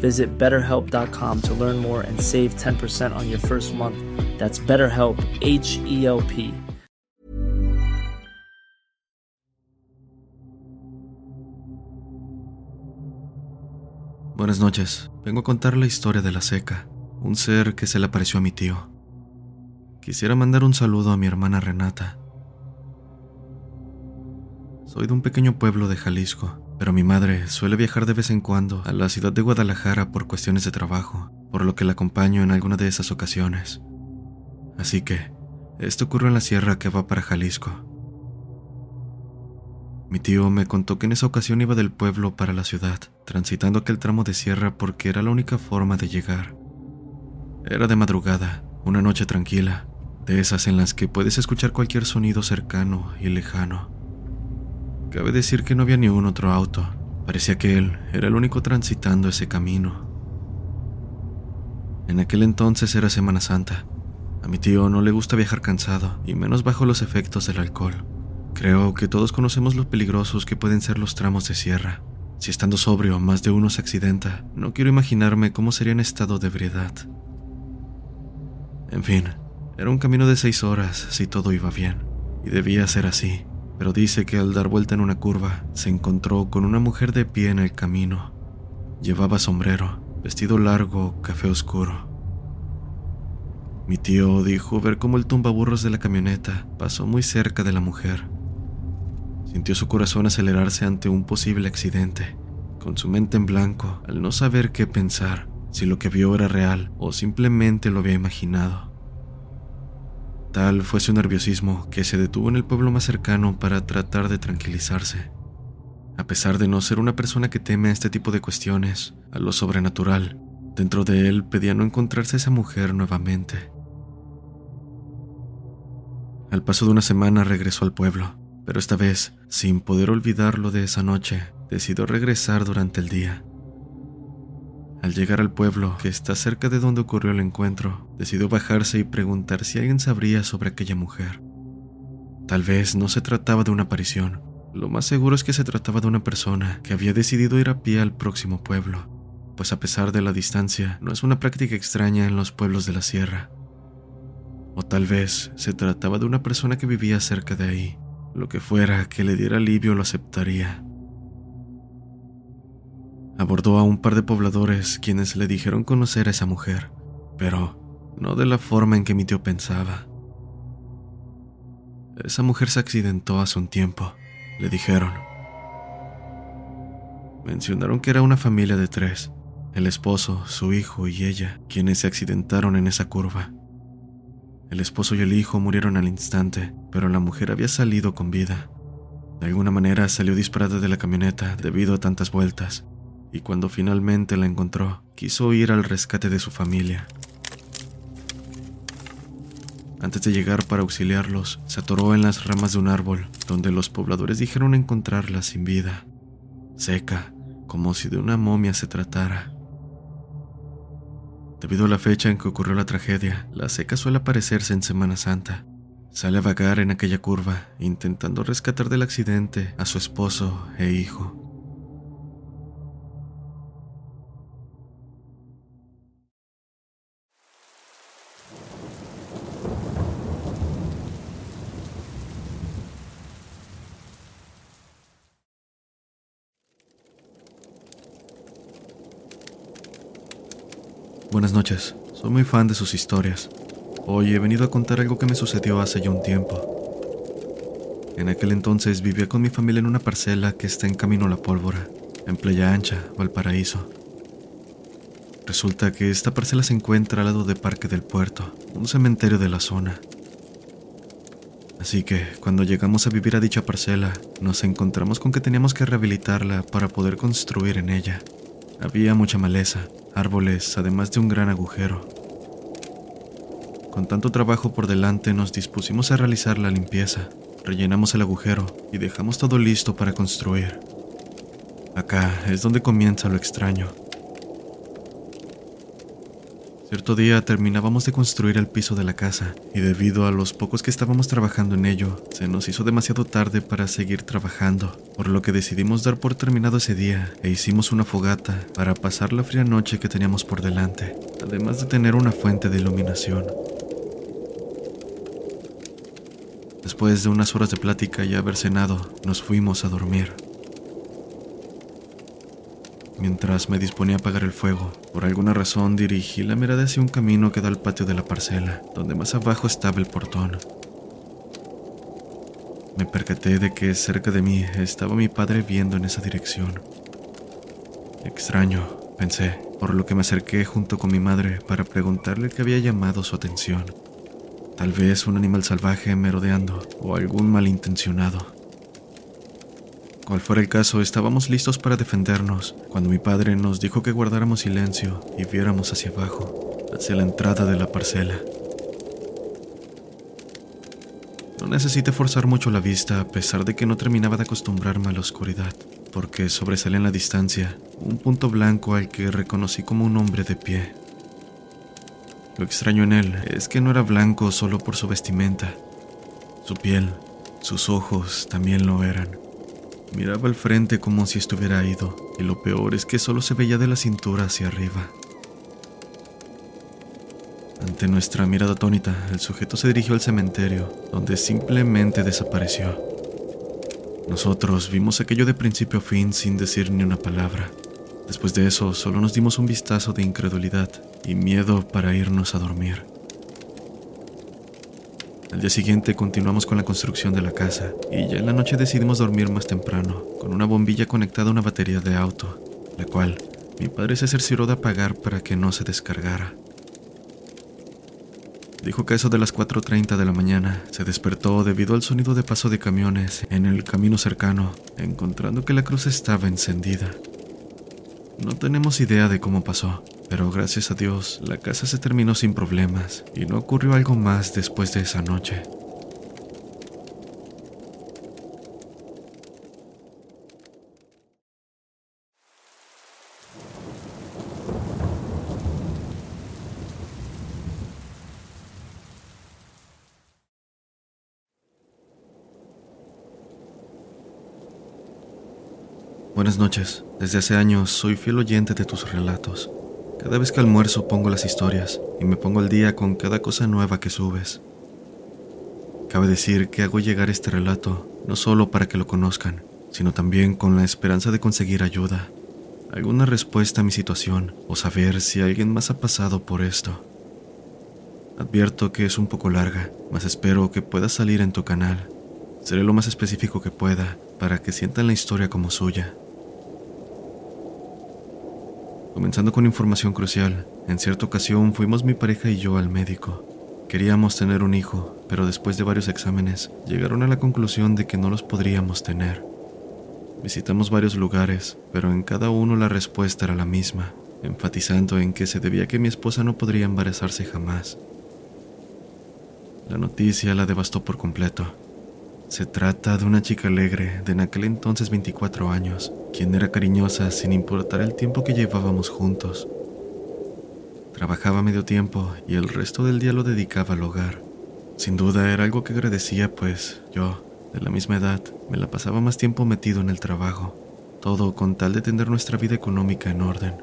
Visit betterhelp.com to learn more and save 10% on your first month. That's BetterHelp, H E L P. Buenas noches. Vengo a contar la historia de la seca, un ser que se le apareció a mi tío. Quisiera mandar un saludo a mi hermana Renata. Soy de un pequeño pueblo de Jalisco, pero mi madre suele viajar de vez en cuando a la ciudad de Guadalajara por cuestiones de trabajo, por lo que la acompaño en alguna de esas ocasiones. Así que, esto ocurrió en la sierra que va para Jalisco. Mi tío me contó que en esa ocasión iba del pueblo para la ciudad, transitando aquel tramo de sierra porque era la única forma de llegar. Era de madrugada, una noche tranquila, de esas en las que puedes escuchar cualquier sonido cercano y lejano. Cabe decir que no había ni un otro auto, parecía que él era el único transitando ese camino. En aquel entonces era Semana Santa. A mi tío no le gusta viajar cansado, y menos bajo los efectos del alcohol. Creo que todos conocemos lo peligrosos que pueden ser los tramos de sierra. Si estando sobrio más de uno se accidenta, no quiero imaginarme cómo sería en estado de ebriedad. En fin, era un camino de seis horas si todo iba bien, y debía ser así, pero dice que al dar vuelta en una curva se encontró con una mujer de pie en el camino. Llevaba sombrero, vestido largo, café oscuro. Mi tío dijo ver cómo el tumbaburros de la camioneta pasó muy cerca de la mujer. Sintió su corazón acelerarse ante un posible accidente, con su mente en blanco al no saber qué pensar, si lo que vio era real o simplemente lo había imaginado. Tal fue su nerviosismo que se detuvo en el pueblo más cercano para tratar de tranquilizarse. A pesar de no ser una persona que teme a este tipo de cuestiones, a lo sobrenatural, dentro de él pedía no encontrarse a esa mujer nuevamente. Al paso de una semana regresó al pueblo, pero esta vez, sin poder olvidarlo de esa noche, decidió regresar durante el día. Al llegar al pueblo, que está cerca de donde ocurrió el encuentro, decidió bajarse y preguntar si alguien sabría sobre aquella mujer. Tal vez no se trataba de una aparición, lo más seguro es que se trataba de una persona que había decidido ir a pie al próximo pueblo, pues a pesar de la distancia, no es una práctica extraña en los pueblos de la sierra. O tal vez se trataba de una persona que vivía cerca de ahí. Lo que fuera que le diera alivio lo aceptaría. Abordó a un par de pobladores quienes le dijeron conocer a esa mujer, pero no de la forma en que mi tío pensaba. Esa mujer se accidentó hace un tiempo, le dijeron. Mencionaron que era una familia de tres. el esposo, su hijo y ella, quienes se accidentaron en esa curva. El esposo y el hijo murieron al instante, pero la mujer había salido con vida. De alguna manera salió disparada de la camioneta debido a tantas vueltas, y cuando finalmente la encontró, quiso ir al rescate de su familia. Antes de llegar para auxiliarlos, se atoró en las ramas de un árbol, donde los pobladores dijeron encontrarla sin vida, seca, como si de una momia se tratara. Debido a la fecha en que ocurrió la tragedia, la seca suele aparecerse en Semana Santa. Sale a vagar en aquella curva, intentando rescatar del accidente a su esposo e hijo. Buenas noches, soy muy fan de sus historias. Hoy he venido a contar algo que me sucedió hace ya un tiempo. En aquel entonces vivía con mi familia en una parcela que está en camino a la pólvora, en Playa Ancha, Valparaíso. Resulta que esta parcela se encuentra al lado de Parque del Puerto, un cementerio de la zona. Así que, cuando llegamos a vivir a dicha parcela, nos encontramos con que teníamos que rehabilitarla para poder construir en ella. Había mucha maleza, árboles, además de un gran agujero. Con tanto trabajo por delante nos dispusimos a realizar la limpieza, rellenamos el agujero y dejamos todo listo para construir. Acá es donde comienza lo extraño. Cierto día terminábamos de construir el piso de la casa y debido a los pocos que estábamos trabajando en ello, se nos hizo demasiado tarde para seguir trabajando, por lo que decidimos dar por terminado ese día e hicimos una fogata para pasar la fría noche que teníamos por delante, además de tener una fuente de iluminación. Después de unas horas de plática y haber cenado, nos fuimos a dormir. Mientras me disponía a apagar el fuego, por alguna razón dirigí la mirada hacia un camino que da al patio de la parcela, donde más abajo estaba el portón. Me percaté de que cerca de mí estaba mi padre viendo en esa dirección. Extraño, pensé, por lo que me acerqué junto con mi madre para preguntarle qué había llamado su atención. Tal vez un animal salvaje merodeando o algún malintencionado. Cual fuera el caso, estábamos listos para defendernos cuando mi padre nos dijo que guardáramos silencio y viéramos hacia abajo, hacia la entrada de la parcela. No necesité forzar mucho la vista a pesar de que no terminaba de acostumbrarme a la oscuridad, porque sobresalía en la distancia un punto blanco al que reconocí como un hombre de pie. Lo extraño en él es que no era blanco solo por su vestimenta. Su piel, sus ojos también lo eran. Miraba al frente como si estuviera ido, y lo peor es que solo se veía de la cintura hacia arriba. Ante nuestra mirada atónita, el sujeto se dirigió al cementerio, donde simplemente desapareció. Nosotros vimos aquello de principio a fin sin decir ni una palabra. Después de eso, solo nos dimos un vistazo de incredulidad y miedo para irnos a dormir. Al día siguiente continuamos con la construcción de la casa y ya en la noche decidimos dormir más temprano, con una bombilla conectada a una batería de auto, la cual mi padre se cercioró de apagar para que no se descargara. Dijo que eso de las 4.30 de la mañana se despertó debido al sonido de paso de camiones en el camino cercano, encontrando que la cruz estaba encendida. No tenemos idea de cómo pasó, pero gracias a Dios la casa se terminó sin problemas y no ocurrió algo más después de esa noche. Buenas noches. Desde hace años soy fiel oyente de tus relatos. Cada vez que almuerzo pongo las historias y me pongo al día con cada cosa nueva que subes. Cabe decir que hago llegar este relato no solo para que lo conozcan, sino también con la esperanza de conseguir ayuda, alguna respuesta a mi situación o saber si alguien más ha pasado por esto. Advierto que es un poco larga, mas espero que pueda salir en tu canal. Seré lo más específico que pueda para que sientan la historia como suya. Comenzando con información crucial, en cierta ocasión fuimos mi pareja y yo al médico. Queríamos tener un hijo, pero después de varios exámenes llegaron a la conclusión de que no los podríamos tener. Visitamos varios lugares, pero en cada uno la respuesta era la misma, enfatizando en que se debía que mi esposa no podría embarazarse jamás. La noticia la devastó por completo. Se trata de una chica alegre de en aquel entonces 24 años, quien era cariñosa sin importar el tiempo que llevábamos juntos. Trabajaba medio tiempo y el resto del día lo dedicaba al hogar. Sin duda era algo que agradecía, pues yo, de la misma edad, me la pasaba más tiempo metido en el trabajo, todo con tal de tener nuestra vida económica en orden.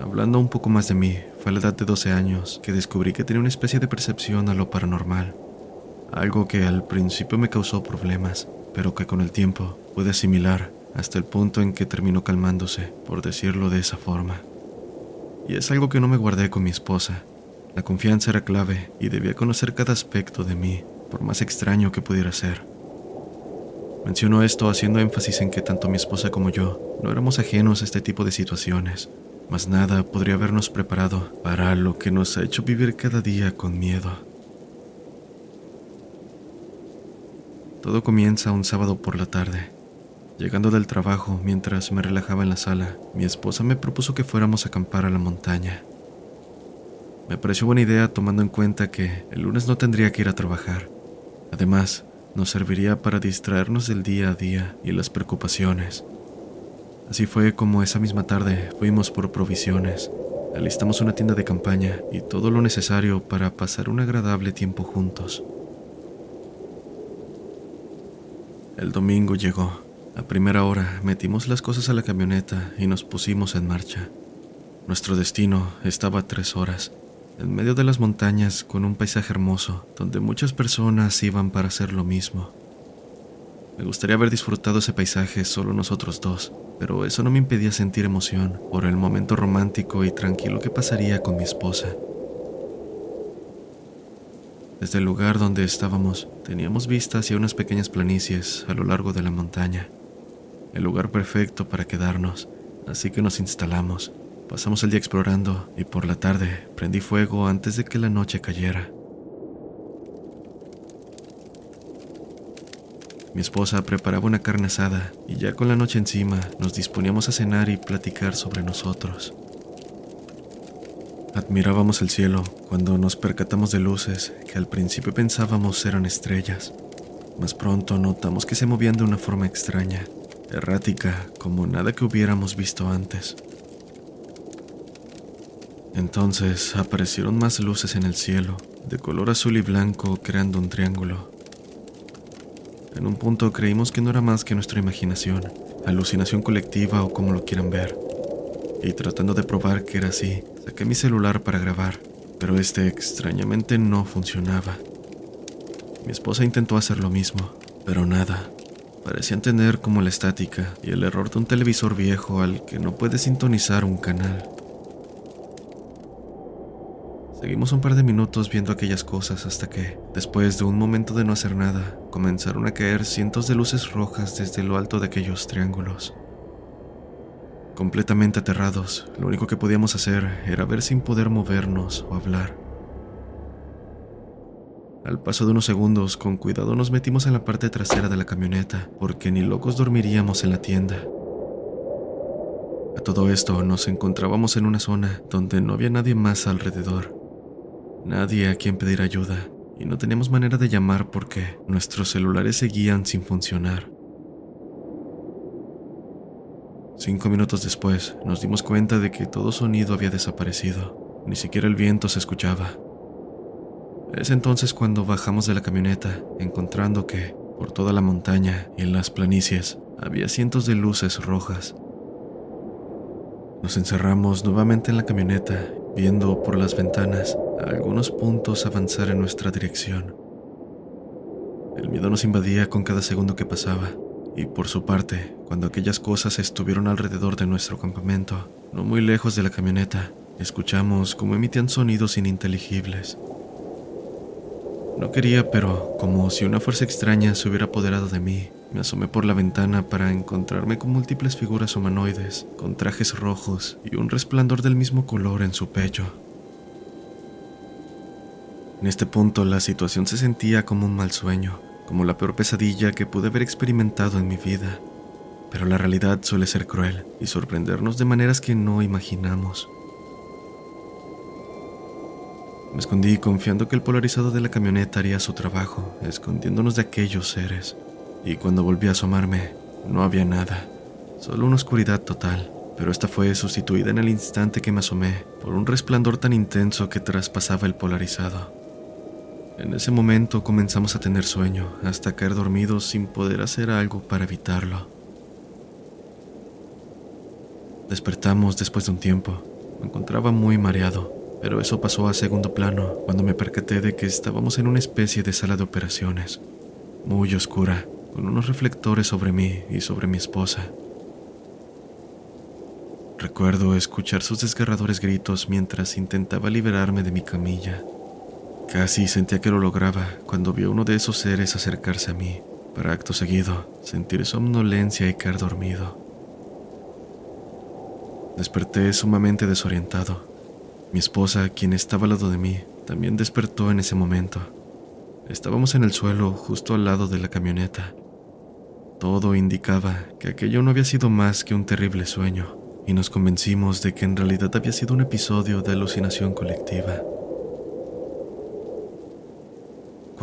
Hablando un poco más de mí, fue a la edad de 12 años que descubrí que tenía una especie de percepción a lo paranormal, algo que al principio me causó problemas, pero que con el tiempo pude asimilar hasta el punto en que terminó calmándose, por decirlo de esa forma. Y es algo que no me guardé con mi esposa. La confianza era clave y debía conocer cada aspecto de mí, por más extraño que pudiera ser. Menciono esto haciendo énfasis en que tanto mi esposa como yo no éramos ajenos a este tipo de situaciones, mas nada podría habernos preparado para lo que nos ha hecho vivir cada día con miedo. Todo comienza un sábado por la tarde. Llegando del trabajo, mientras me relajaba en la sala, mi esposa me propuso que fuéramos a acampar a la montaña. Me pareció buena idea tomando en cuenta que el lunes no tendría que ir a trabajar. Además, nos serviría para distraernos del día a día y las preocupaciones. Así fue como esa misma tarde fuimos por provisiones, alistamos una tienda de campaña y todo lo necesario para pasar un agradable tiempo juntos. El domingo llegó. A primera hora metimos las cosas a la camioneta y nos pusimos en marcha. Nuestro destino estaba tres horas, en medio de las montañas con un paisaje hermoso, donde muchas personas iban para hacer lo mismo. Me gustaría haber disfrutado ese paisaje solo nosotros dos, pero eso no me impedía sentir emoción por el momento romántico y tranquilo que pasaría con mi esposa. Desde el lugar donde estábamos, teníamos vista hacia unas pequeñas planicies a lo largo de la montaña. El lugar perfecto para quedarnos, así que nos instalamos. Pasamos el día explorando y por la tarde prendí fuego antes de que la noche cayera. Mi esposa preparaba una carne asada y ya con la noche encima nos disponíamos a cenar y platicar sobre nosotros. Admirábamos el cielo cuando nos percatamos de luces que al principio pensábamos eran estrellas. Más pronto notamos que se movían de una forma extraña, errática, como nada que hubiéramos visto antes. Entonces aparecieron más luces en el cielo, de color azul y blanco, creando un triángulo. En un punto creímos que no era más que nuestra imaginación, alucinación colectiva o como lo quieran ver. Y tratando de probar que era así, Saqué mi celular para grabar, pero este extrañamente no funcionaba. Mi esposa intentó hacer lo mismo, pero nada. Parecían tener como la estática y el error de un televisor viejo al que no puede sintonizar un canal. Seguimos un par de minutos viendo aquellas cosas hasta que, después de un momento de no hacer nada, comenzaron a caer cientos de luces rojas desde lo alto de aquellos triángulos. Completamente aterrados, lo único que podíamos hacer era ver sin poder movernos o hablar. Al paso de unos segundos, con cuidado nos metimos en la parte trasera de la camioneta, porque ni locos dormiríamos en la tienda. A todo esto nos encontrábamos en una zona donde no había nadie más alrededor, nadie a quien pedir ayuda, y no teníamos manera de llamar porque nuestros celulares seguían sin funcionar. Cinco minutos después, nos dimos cuenta de que todo sonido había desaparecido. Ni siquiera el viento se escuchaba. Es entonces cuando bajamos de la camioneta, encontrando que, por toda la montaña y en las planicies, había cientos de luces rojas. Nos encerramos nuevamente en la camioneta, viendo por las ventanas algunos puntos avanzar en nuestra dirección. El miedo nos invadía con cada segundo que pasaba. Y por su parte, cuando aquellas cosas estuvieron alrededor de nuestro campamento, no muy lejos de la camioneta, escuchamos cómo emitían sonidos ininteligibles. No quería, pero como si una fuerza extraña se hubiera apoderado de mí, Me asomé por la ventana para encontrarme con múltiples figuras humanoides, con trajes rojos y un resplandor del mismo color en su pecho. En este punto la situación se sentía como un mal sueño, como la peor pesadilla que pude haber experimentado en mi vida. Pero la realidad suele ser cruel y sorprendernos de maneras que no imaginamos. Me escondí confiando que el polarizado de la camioneta haría su trabajo, escondiéndonos de aquellos seres. Y cuando volví a asomarme, no había nada, solo una oscuridad total, pero esta fue sustituida en el instante que me asomé por un resplandor tan intenso que traspasaba el polarizado. En ese momento comenzamos a tener sueño, hasta caer dormidos sin poder hacer algo para evitarlo. Despertamos después de un tiempo. Me encontraba muy mareado, pero eso pasó a segundo plano cuando me percaté de que estábamos en una especie de sala de operaciones, muy oscura, con unos reflectores sobre mí y sobre mi esposa. Recuerdo escuchar sus desgarradores gritos mientras intentaba liberarme de mi camilla. Casi sentía que lo lograba cuando vi a uno de esos seres acercarse a mí, para acto seguido sentir somnolencia y caer dormido. Desperté sumamente desorientado mi esposa, quien estaba al lado de mí, también despertó en ese momento. Estábamos en el suelo, justo al lado de la camioneta. Todo indicaba que aquello no había sido más que un terrible sueño, y nos convencimos de que en realidad había sido un episodio de alucinación colectiva.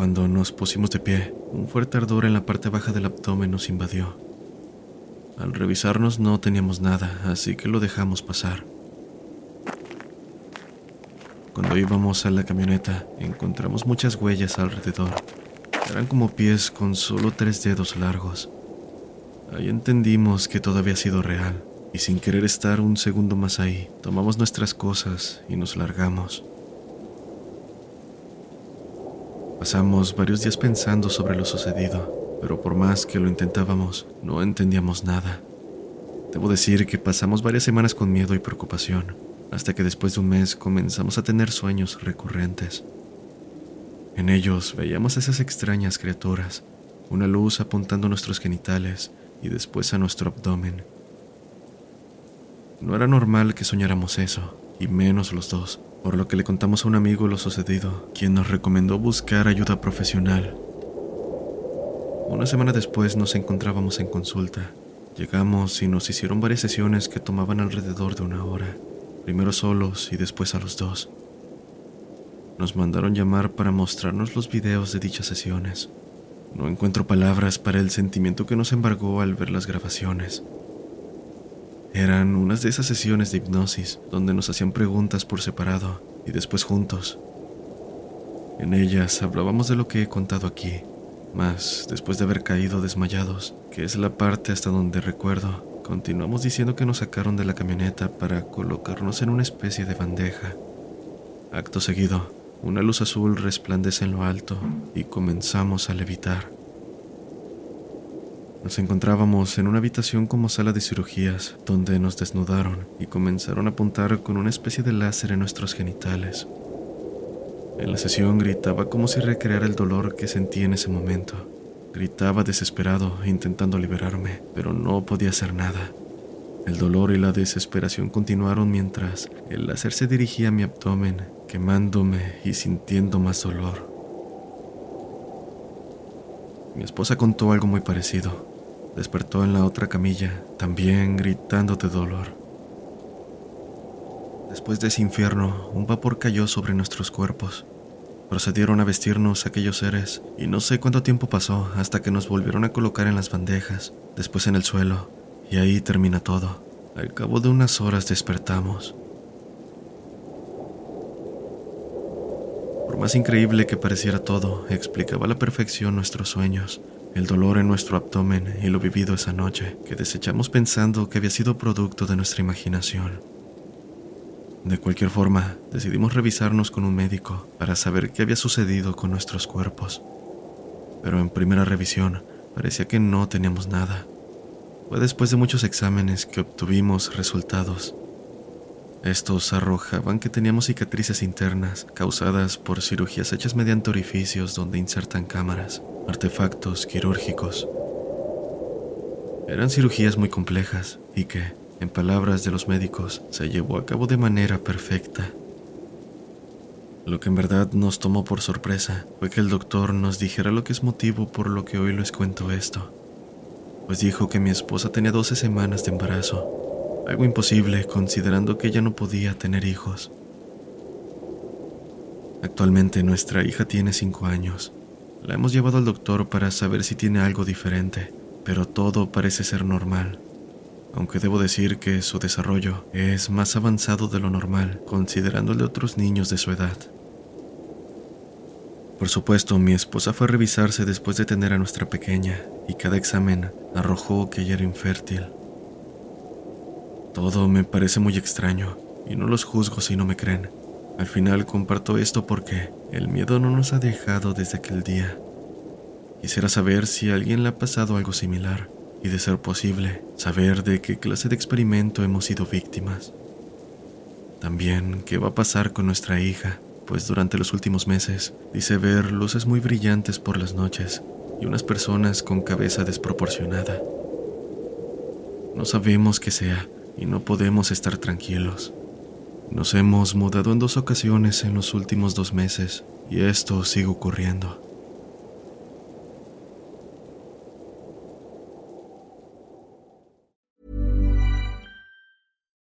Cuando nos pusimos de pie, un fuerte ardor en la parte baja del abdomen nos invadió. Al revisarnos no teníamos nada, así que lo dejamos pasar. Cuando íbamos a la camioneta, encontramos muchas huellas alrededor. Eran como pies con solo tres dedos largos. Ahí entendimos que todo había sido real, y sin querer estar un segundo más ahí, tomamos nuestras cosas y nos largamos. Pasamos varios días pensando sobre lo sucedido, pero por más que lo intentábamos, no entendíamos nada. Debo decir que pasamos varias semanas con miedo y preocupación hasta que después de un mes comenzamos a tener sueños recurrentes. En ellos veíamos a esas extrañas criaturas, una luz apuntando a nuestros genitales y después a nuestro abdomen. No era normal que soñáramos eso, y menos los dos, por lo que le contamos a un amigo lo sucedido, quien nos recomendó buscar ayuda profesional. Una semana después nos encontrábamos en consulta. Llegamos y nos hicieron varias sesiones que tomaban alrededor de una hora primero solos y después a los dos. Nos mandaron llamar para mostrarnos los videos de dichas sesiones. No encuentro palabras para el sentimiento que nos embargó al ver las grabaciones. Eran unas de esas sesiones de hipnosis donde nos hacían preguntas por separado y después juntos. En ellas hablábamos de lo que he contado aquí, mas después de haber caído desmayados, que es la parte hasta donde recuerdo, Continuamos diciendo que nos sacaron de la camioneta para colocarnos en una especie de bandeja. Acto seguido, una luz azul resplandece en lo alto y comenzamos a levitar. Nos encontrábamos en una habitación como sala de cirugías, donde nos desnudaron y comenzaron a apuntar con una especie de láser en nuestros genitales. En la sesión gritaba como si recreara el dolor que sentí en ese momento. Gritaba desesperado, intentando liberarme, pero no podía hacer nada. El dolor y la desesperación continuaron mientras el láser se dirigía a mi abdomen, quemándome y sintiendo más dolor. Mi esposa contó algo muy parecido. Despertó en la otra camilla, también gritando de dolor. Después de ese infierno, un vapor cayó sobre nuestros cuerpos. Procedieron a vestirnos aquellos seres y no sé cuánto tiempo pasó hasta que nos volvieron a colocar en las bandejas, después en el suelo, y ahí termina todo. Al cabo de unas horas despertamos. Por más increíble que pareciera todo, explicaba a la perfección nuestros sueños, el dolor en nuestro abdomen y lo vivido esa noche, que desechamos pensando que había sido producto de nuestra imaginación. De cualquier forma, decidimos revisarnos con un médico para saber qué había sucedido con nuestros cuerpos. Pero en primera revisión parecía que no teníamos nada. Fue después de muchos exámenes que obtuvimos resultados. Estos arrojaban que teníamos cicatrices internas causadas por cirugías hechas mediante orificios donde insertan cámaras, artefactos quirúrgicos. Eran cirugías muy complejas y que, en palabras de los médicos, se llevó a cabo de manera perfecta. Lo que en verdad nos tomó por sorpresa fue que el doctor nos dijera lo que es motivo por lo que hoy les cuento esto. Pues dijo que mi esposa tenía 12 semanas de embarazo, algo imposible considerando que ella no podía tener hijos. Actualmente nuestra hija tiene 5 años. La hemos llevado al doctor para saber si tiene algo diferente, pero todo parece ser normal aunque debo decir que su desarrollo es más avanzado de lo normal, considerando el de otros niños de su edad. Por supuesto, mi esposa fue a revisarse después de tener a nuestra pequeña, y cada examen arrojó que ella era infértil. Todo me parece muy extraño, y no los juzgo si no me creen. Al final comparto esto porque el miedo no nos ha dejado desde aquel día. Quisiera saber si a alguien le ha pasado algo similar y de ser posible, saber de qué clase de experimento hemos sido víctimas. También qué va a pasar con nuestra hija, pues durante los últimos meses dice ver luces muy brillantes por las noches y unas personas con cabeza desproporcionada. No sabemos qué sea y no podemos estar tranquilos. Nos hemos mudado en dos ocasiones en los últimos dos meses y esto sigue ocurriendo.